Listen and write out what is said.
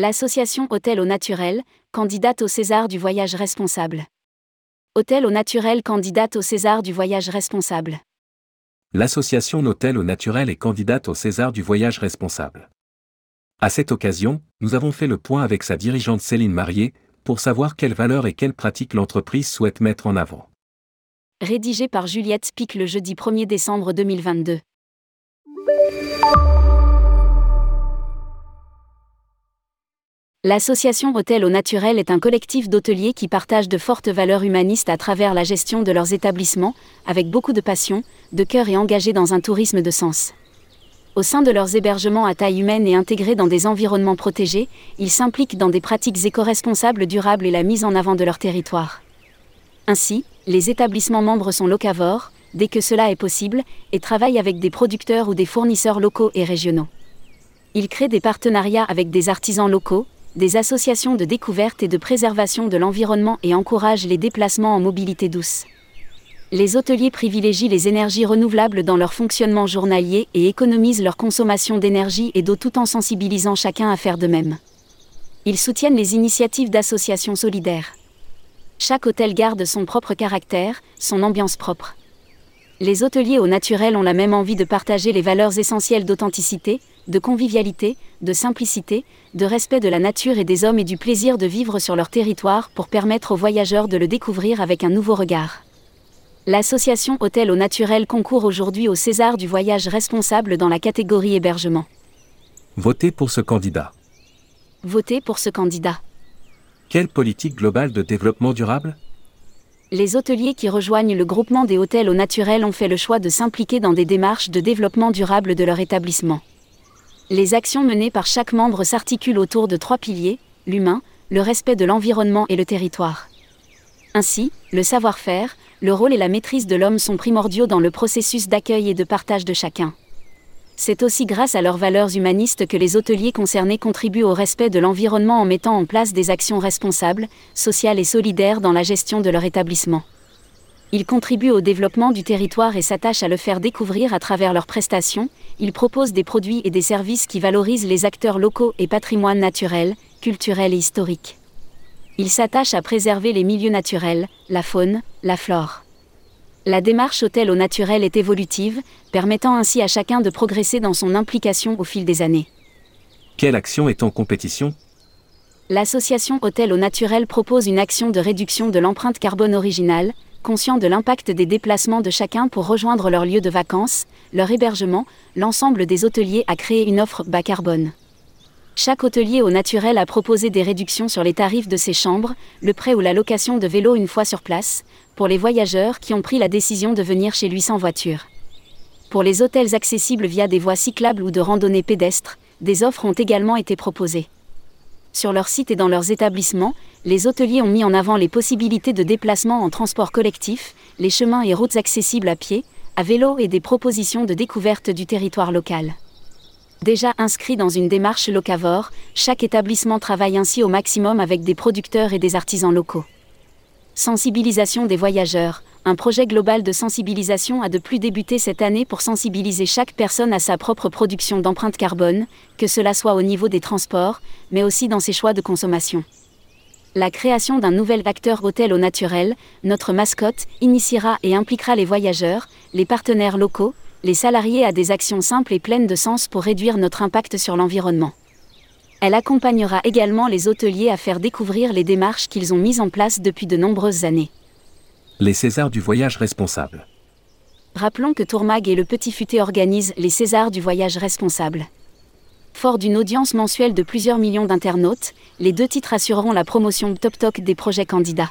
L'association Hôtel au Naturel, candidate au César du voyage responsable. Hôtel au Naturel candidate au César du voyage responsable. L'association Hôtel au Naturel est candidate au César du voyage responsable. À cette occasion, nous avons fait le point avec sa dirigeante Céline Marié, pour savoir quelles valeurs et quelles pratiques l'entreprise souhaite mettre en avant. Rédigé par Juliette Pic le jeudi 1er décembre 2022. L'association Hôtel au Naturel est un collectif d'hôteliers qui partagent de fortes valeurs humanistes à travers la gestion de leurs établissements, avec beaucoup de passion, de cœur et engagés dans un tourisme de sens. Au sein de leurs hébergements à taille humaine et intégrés dans des environnements protégés, ils s'impliquent dans des pratiques éco-responsables durables et la mise en avant de leur territoire. Ainsi, les établissements membres sont locavores, dès que cela est possible, et travaillent avec des producteurs ou des fournisseurs locaux et régionaux. Ils créent des partenariats avec des artisans locaux, des associations de découverte et de préservation de l'environnement et encouragent les déplacements en mobilité douce. Les hôteliers privilégient les énergies renouvelables dans leur fonctionnement journalier et économisent leur consommation d'énergie et d'eau tout en sensibilisant chacun à faire de même. Ils soutiennent les initiatives d'associations solidaires. Chaque hôtel garde son propre caractère, son ambiance propre. Les hôteliers au naturel ont la même envie de partager les valeurs essentielles d'authenticité, de convivialité, de simplicité, de respect de la nature et des hommes et du plaisir de vivre sur leur territoire pour permettre aux voyageurs de le découvrir avec un nouveau regard. L'association Hôtel au Naturel concourt aujourd'hui au César du voyage responsable dans la catégorie hébergement. Votez pour ce candidat. Votez pour ce candidat. Quelle politique globale de développement durable? Les hôteliers qui rejoignent le groupement des hôtels au naturel ont fait le choix de s'impliquer dans des démarches de développement durable de leur établissement. Les actions menées par chaque membre s'articulent autour de trois piliers, l'humain, le respect de l'environnement et le territoire. Ainsi, le savoir-faire, le rôle et la maîtrise de l'homme sont primordiaux dans le processus d'accueil et de partage de chacun. C'est aussi grâce à leurs valeurs humanistes que les hôteliers concernés contribuent au respect de l'environnement en mettant en place des actions responsables, sociales et solidaires dans la gestion de leur établissement. Ils contribuent au développement du territoire et s'attachent à le faire découvrir à travers leurs prestations. Ils proposent des produits et des services qui valorisent les acteurs locaux et patrimoine naturel, culturel et historique. Ils s'attachent à préserver les milieux naturels, la faune, la flore. La démarche hôtel au naturel est évolutive, permettant ainsi à chacun de progresser dans son implication au fil des années. Quelle action est en compétition? L'association Hôtel au Naturel propose une action de réduction de l'empreinte carbone originale, conscient de l'impact des déplacements de chacun pour rejoindre leur lieu de vacances, leur hébergement, l'ensemble des hôteliers a créé une offre bas carbone. Chaque hôtelier au naturel a proposé des réductions sur les tarifs de ses chambres, le prêt ou la location de vélos une fois sur place, pour les voyageurs qui ont pris la décision de venir chez lui sans voiture. Pour les hôtels accessibles via des voies cyclables ou de randonnée pédestres, des offres ont également été proposées. Sur leur site et dans leurs établissements, les hôteliers ont mis en avant les possibilités de déplacement en transport collectif, les chemins et routes accessibles à pied, à vélo et des propositions de découverte du territoire local. Déjà inscrit dans une démarche locavore, chaque établissement travaille ainsi au maximum avec des producteurs et des artisans locaux. Sensibilisation des voyageurs. Un projet global de sensibilisation a de plus débuté cette année pour sensibiliser chaque personne à sa propre production d'empreinte carbone, que cela soit au niveau des transports, mais aussi dans ses choix de consommation. La création d'un nouvel acteur hôtel au naturel, notre mascotte, initiera et impliquera les voyageurs, les partenaires locaux, les salariés à des actions simples et pleines de sens pour réduire notre impact sur l'environnement. Elle accompagnera également les hôteliers à faire découvrir les démarches qu'ils ont mises en place depuis de nombreuses années. Les Césars du voyage responsable. Rappelons que Tourmag et le Petit Futé organisent les Césars du voyage responsable. Fort d'une audience mensuelle de plusieurs millions d'internautes, les deux titres assureront la promotion top top des projets candidats.